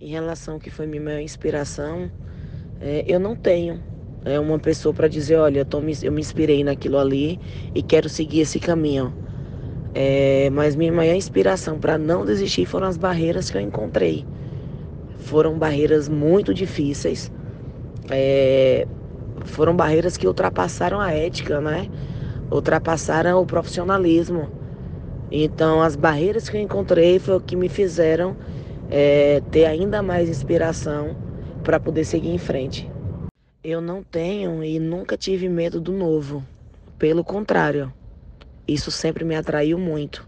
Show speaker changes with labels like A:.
A: Em relação ao que foi minha maior inspiração, é, eu não tenho é, uma pessoa para dizer, olha, eu, tô, eu me inspirei naquilo ali e quero seguir esse caminho. É, mas minha maior inspiração para não desistir foram as barreiras que eu encontrei. Foram barreiras muito difíceis. É, foram barreiras que ultrapassaram a ética, né? Ultrapassaram o profissionalismo. Então, as barreiras que eu encontrei foi o que me fizeram é, ter ainda mais inspiração para poder seguir em frente. Eu não tenho e nunca tive medo do novo. Pelo contrário, isso sempre me atraiu muito.